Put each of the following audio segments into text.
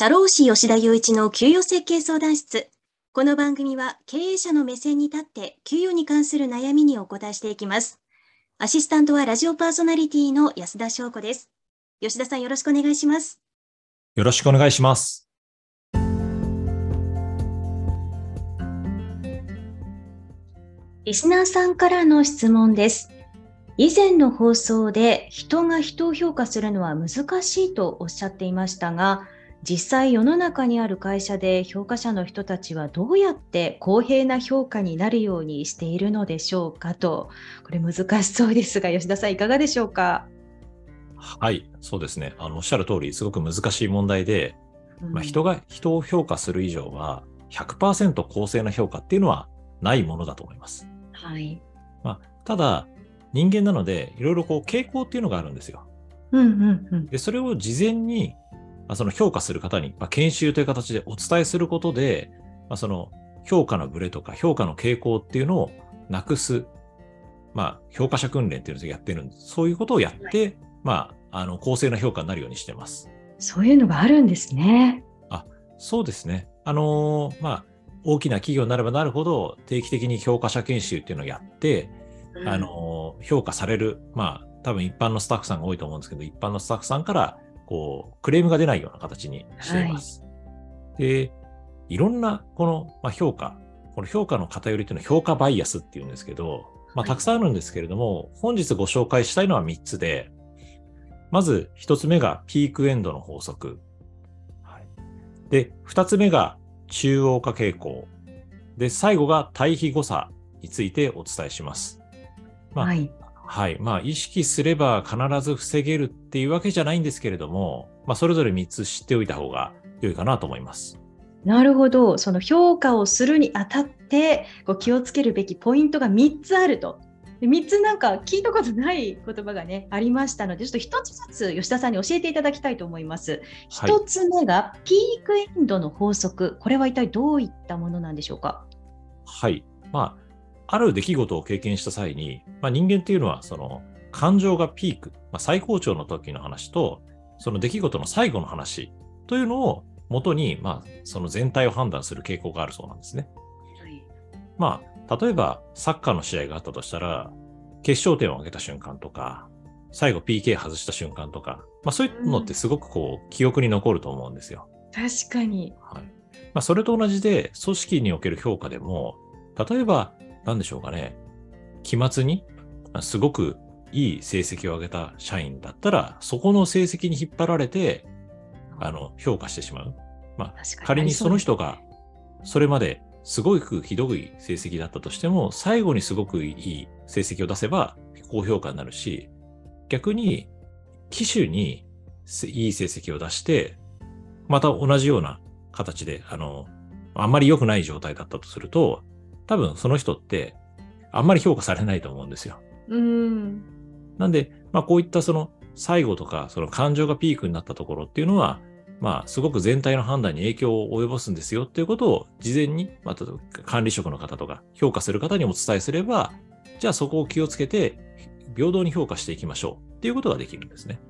社労士吉田雄一の給与設計相談室。この番組は経営者の目線に立って給与に関する悩みにお答えしていきます。アシスタントはラジオパーソナリティの安田翔子です。吉田さんよろしくお願いします。よろしくお願いします。リスナーさんからの質問です。以前の放送で人が人を評価するのは難しいとおっしゃっていましたが、実際世の中にある会社で評価者の人たちはどうやって公平な評価になるようにしているのでしょうかと。これ難しそうですが吉田さんいかがでしょうか？はいそうですね。あのおっしゃる通りすごく難しい問題で、うん、まあ、人が人を評価する以上は100%公正な評価っていうのはないものだと思います。はい。まあ、ただ人間なのでいろいろこう傾向っていうのがあるんですよ。うんうんうん、でそれを事前にまあ、その評価する方に、まあ、研修という形でお伝えすることで、まあ、その評価のブレとか評価の傾向っていうのをなくす、まあ、評価者訓練っていうのをやってるんです。そういうことをやって、はい、まあ、あの、公正な評価になるようにしてます。そういうのがあるんですね。あ、そうですね。あのー、まあ、大きな企業になればなるほど、定期的に評価者研修っていうのをやって、うん、あのー、評価される、まあ、多分一般のスタッフさんが多いと思うんですけど、一般のスタッフさんからこう、クレームが出ないような形にしています。はい、で、いろんな、この、まあ、評価、この評価の偏りというのは評価バイアスっていうんですけど、まあ、たくさんあるんですけれども、はい、本日ご紹介したいのは3つで、まず1つ目がピークエンドの法則。はい、で、2つ目が中央化傾向。で、最後が対比誤差についてお伝えします。まあ、はい、はい。まあ、意識すれば必ず防げるっていうわけじゃないんですけれども、まあ、それぞれ3つ知っておいた方が良いかなと思います。なるほど。その評価をするにあたって、こう気をつけるべきポイントが3つあると。3つなんか聞いたことない言葉がね、ありましたので、ちょっと1つずつ吉田さんに教えていただきたいと思います。1つ目がピークエンドの法則。これは一体どういったものなんでしょうか？はい。まあ、ある出来事を経験した際に、まあ、人間っていうのはその感情がピーク、まあ、最高潮の時の話と、その出来事の最後の話というのを元に、まあ、その全体を判断する傾向があるそうなんですね。はい、まあ、例えばサッカーの試合があったとしたら、決勝点を上げた瞬間とか、最後 PK 外した瞬間とか、まあ、そういうのってすごくこう、うん、記憶に残ると思うんですよ。確かに。はいまあ、それと同じで、組織における評価でも、例えばなんでしょうかね、期末にすごくいい成績を上げた社員だったら、そこの成績に引っ張られて、あの、評価してしまう。まあ、仮にその人が、それまですごくひどい成績だったとしても、最後にすごくいい成績を出せば高評価になるし、逆に、機種にいい成績を出して、また同じような形で、あの、あんまり良くない状態だったとすると、多分その人ってあんまり評価されないと思うんですよ。うん。なんで、まあこういったその最後とかその感情がピークになったところっていうのは、まあすごく全体の判断に影響を及ぼすんですよっていうことを事前に、まあ、管理職の方とか評価する方にお伝えすれば、じゃあそこを気をつけて平等に評価していきましょうっていうことができるんですね。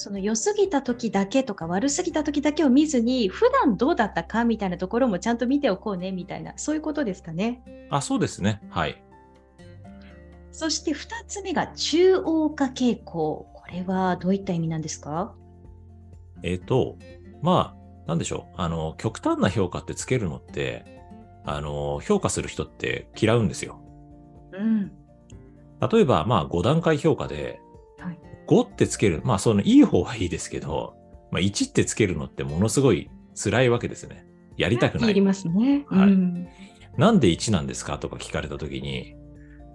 その良すぎた時だけとか悪すぎた時だけを見ずに普段どうだったかみたいなところもちゃんと見ておこうねみたいなそういうことですかね。あそうですね。はい。そして2つ目が中央化傾向。これはどういった意味なんですか？えっ、ー、とまあなんでしょう。あの極端な評価ってつけるのってあの評価する人って嫌うんですよ。うん、例えばまあ5段階評価で5ってつける。まあ、そのいい方はいいですけど、まあ、1ってつけるのってものすごい辛いわけですね。やりたくない。やりますね。はい。うん、なんで1なんですかとか聞かれたときに、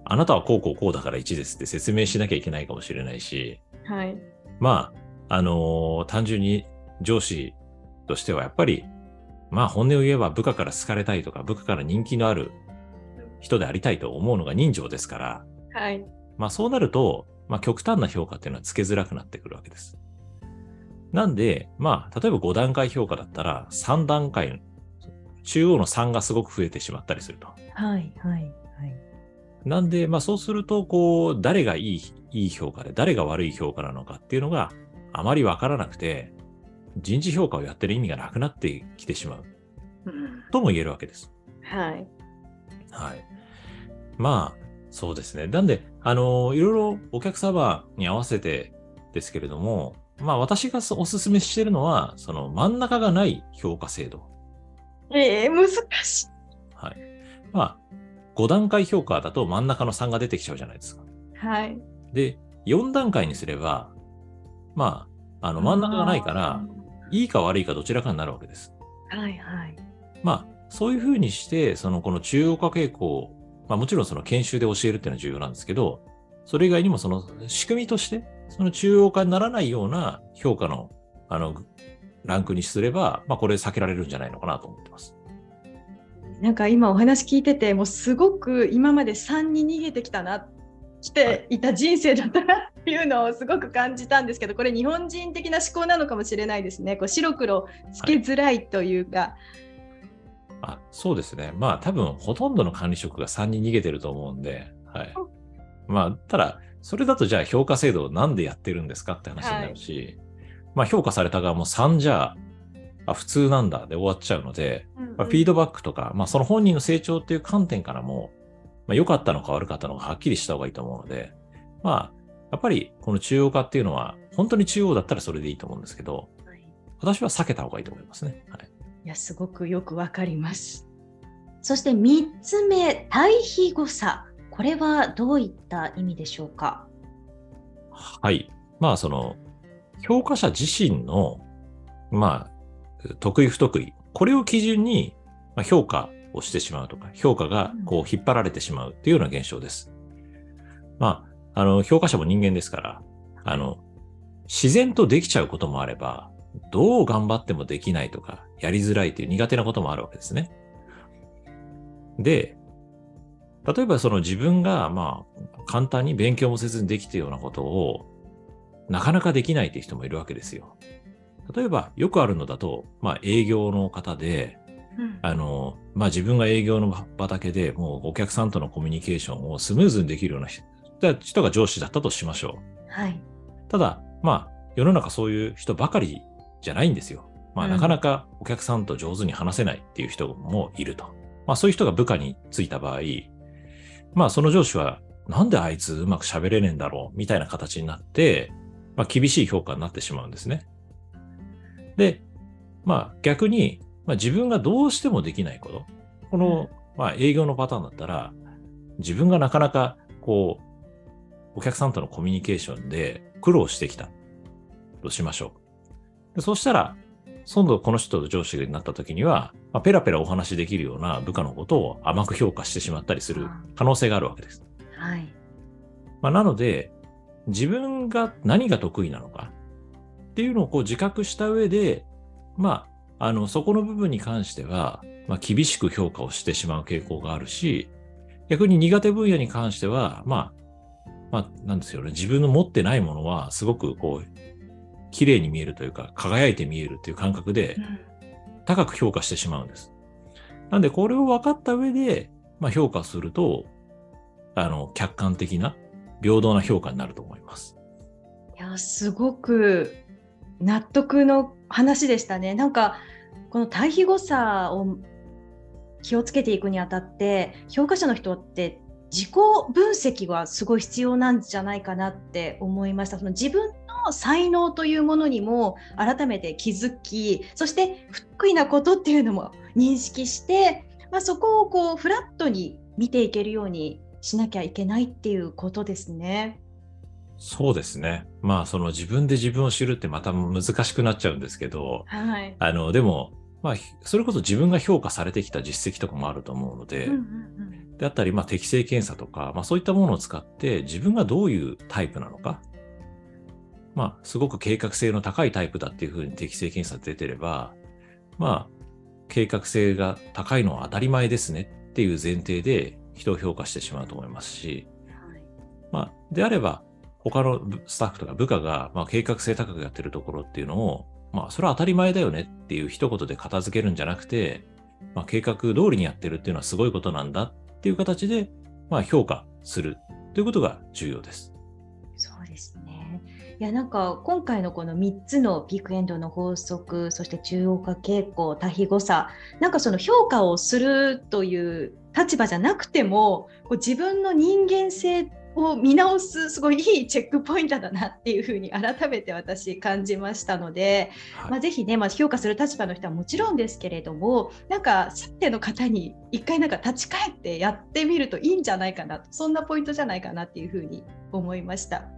あなたはこうこうこうだから1ですって説明しなきゃいけないかもしれないし、はい。まあ、あのー、単純に上司としてはやっぱり、まあ本音を言えば部下から好かれたいとか、部下から人気のある人でありたいと思うのが人情ですから、はい。まあそうなると、まあ、極端な評価っていうのはつけづらくなってくるわけです。なんで、まあ、例えば5段階評価だったら、3段階、中央の3がすごく増えてしまったりすると。はい、はい、はい。なんで、まあ、そうすると、こう、誰がいい、いい評価で、誰が悪い評価なのかっていうのがあまりわからなくて、人事評価をやってる意味がなくなってきてしまううんとも言えるわけです。はい。はい。まあ、そうですね。なんで、あの、いろいろお客様に合わせてですけれども、まあ私がお勧めしているのは、その真ん中がない評価制度。ええ難しい。はい。まあ、5段階評価だと真ん中の3が出てきちゃうじゃないですか。はい。で、4段階にすれば、まあ、あの真ん中がないから、いいか悪いかどちらかになるわけです。はいはい。まあ、そういうふうにして、そのこの中央化傾向、まあもちろんその研修で教えるっていうのは重要なんですけど、それ以外にもその仕組みとして、その中央化にならないような評価の、あの、ランクにすれば、まあこれ避けられるんじゃないのかなと思ってます。なんか今お話聞いてて、もうすごく今まで3に逃げてきたな、来ていた人生だったなっていうのをすごく感じたんですけど、これ日本人的な思考なのかもしれないですね。こう白黒つけづらいというか。あそうですね。まあ多分ほとんどの管理職が3に逃げてると思うんで、はい。まあ、ただ、それだとじゃあ評価制度をなんでやってるんですかって話になるし、まあ評価された側も3じゃあ普通なんだで終わっちゃうので、まあ、フィードバックとか、まあその本人の成長っていう観点からも、まあ良かったのか悪かったのかはっきりした方がいいと思うので、まあ、やっぱりこの中央化っていうのは、本当に中央だったらそれでいいと思うんですけど、はい私は避けた方がいいと思いますね。はい。いや、すごくよくわかります。そして3つ目、対比誤差。これはどういった意味でしょうか？はい。まあ、その、評価者自身の、まあ、得意不得意、これを基準に、まあ、評価をしてしまうとか、評価がこう引っ張られてしまうっていうような現象です。まあ、あの、評価者も人間ですから、あの、自然とできちゃうこともあれば、どう頑張ってもできないとか、やりづらいという苦手なこともあるわけですね。で、例えばその自分がまあ簡単に勉強もせずにできているようなことをなかなかできないという人もいるわけですよ。例えばよくあるのだと、まあ営業の方で、うんあの、まあ自分が営業の畑でもうお客さんとのコミュニケーションをスムーズにできるような人人が上司だったとしましょはい。う。ただ、まあ世の中そういう人ばかりじゃないんですよ。まあうんなかなかお客さんと上手に話せないっていう人もいると。まあそういう人が部下についた場合、まあその上司はなんであいつうまく喋れねえんだろうみたいな形になって、まあ厳しい評価になってしまうんですね。で、まあ逆に、まあ自分がどうしてもできないこと。この、まあ営業のパターンだったら、自分がなかなかこう、お客さんとのコミュニケーションで苦労してきたとしましょう。でそうしたら、今度この人と上司になった時には、まあ、ペラペラお話しできるような部下のことを甘く評価してしまったりする可能性があるわけです。はい。まあ、なので、自分が何が得意なのかっていうのをこう自覚した上で、まあ、あの、そこの部分に関しては、まあ、厳しく評価をしてしまう傾向があるし、逆に苦手分野に関しては、まあ、まあ、なんですよね。自分の持ってないものは、すごくこう、綺麗に見えるというか、輝いて見えるという感覚で、高く評価してしまうんです。なんで、これを分かった上で、まあ、評価すると、あの、客観的な、平等な評価になると思います。いやすごく納得の話でしたね。なんかこの対比誤差を気をつけていくにあたって評価者の人って自己分析はすごい必要なんじゃないかなって思いました。その自分の才能というものにも改めて気づきそして不得意なことっていうのも認識して、まあ、そこをこうフラットに見ていけるようにしなきゃいけないっていうことですね。そうですね。まあ、その自分で自分を知るってまた難しくなっちゃうんですけど、はい。あの、でも、まあ、それこそ自分が評価されてきた実績とかもあると思うので、うんうんうんであったり、まあ、適性検査とか、まあ、そういったものを使って自分がどういうタイプなのか、まあ、すごく計画性の高いタイプだっていうふうに適性検査出てれば、まあ、計画性が高いのは当たり前ですねっていう前提で人を評価してしまうと思いますし、まあ、であれば、他のスタッフとか部下が、まあ、計画性高くやってるところっていうのを、まあ、それは当たり前だよねっていう一言で片付けるんじゃなくて、まあ、計画通りにやってるっていうのはすごいことなんだっていう形で、まあ、評価するということが重要です。そうです。いやなんか今回のこの3つのピークエンドの法則そして中央化傾向多比誤差なんかその評価をするという立場じゃなくてもこう自分の人間性を見直すすごいいいチェックポイントだなっていうふうに改めて私感じましたので、はい、まあ、ぜひね、まあ、評価する立場の人はもちろんですけれどもなんか接点の方に一回なんか立ち返ってやってみるといいんじゃないかなそんなポイントじゃないかなっていうふうに思いました。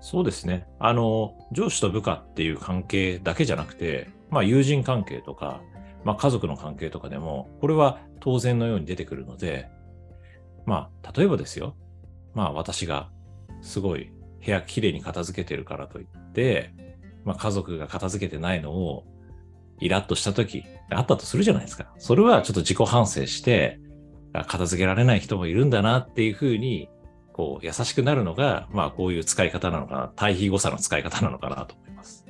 そうですね。あの、上司と部下っていう関係だけじゃなくて、まあ友人関係とか、まあ家族の関係とかでも、これは当然のように出てくるので、まあ例えばですよ。まあ私がすごい部屋きれいに片付けてるからといって、まあ家族が片付けてないのをイラッとした時あったとするじゃないですか。それはちょっと自己反省して、片付けられない人もいるんだなっていうふうにこう優しくなるのが、まあこういう使い方なのかな、対比誤差の使い方なのかなと思います。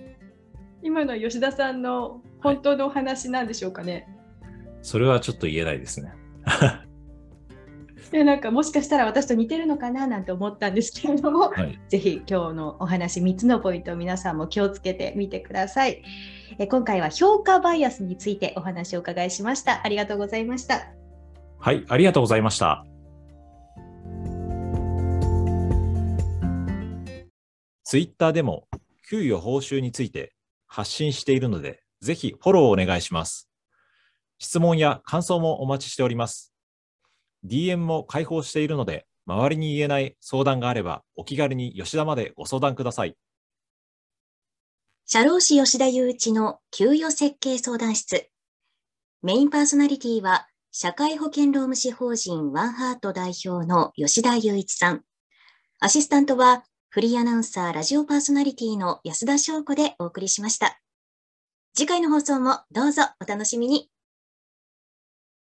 今の吉田さんの本当のお話なんでしょうかね、はい、それはちょっと言えないですね。いやなんかもしかしたら私と似てるのかななんて思ったんですけれども、はい、ぜひ今日のお話3つのポイントを皆さんも気をつけてみてください。え今回は評価バイアスについてお話を伺いしました。ありがとうございました。はい、ありがとうございました。ツイッターでも給与報酬について発信しているので、ぜひフォローお願いします。質問や感想もお待ちしております。DM も開放しているので、周りに言えない相談があれば、お気軽に吉田までご相談ください。社労士吉田雄一の給与設計相談室。メインパーソナリティは、社会保険労務士法人ワンハート代表の吉田雄一さん。アシスタントは、フリーアナウンサー、ラジオパーソナリティの安田翔子でお送りしました。次回の放送もどうぞお楽しみに。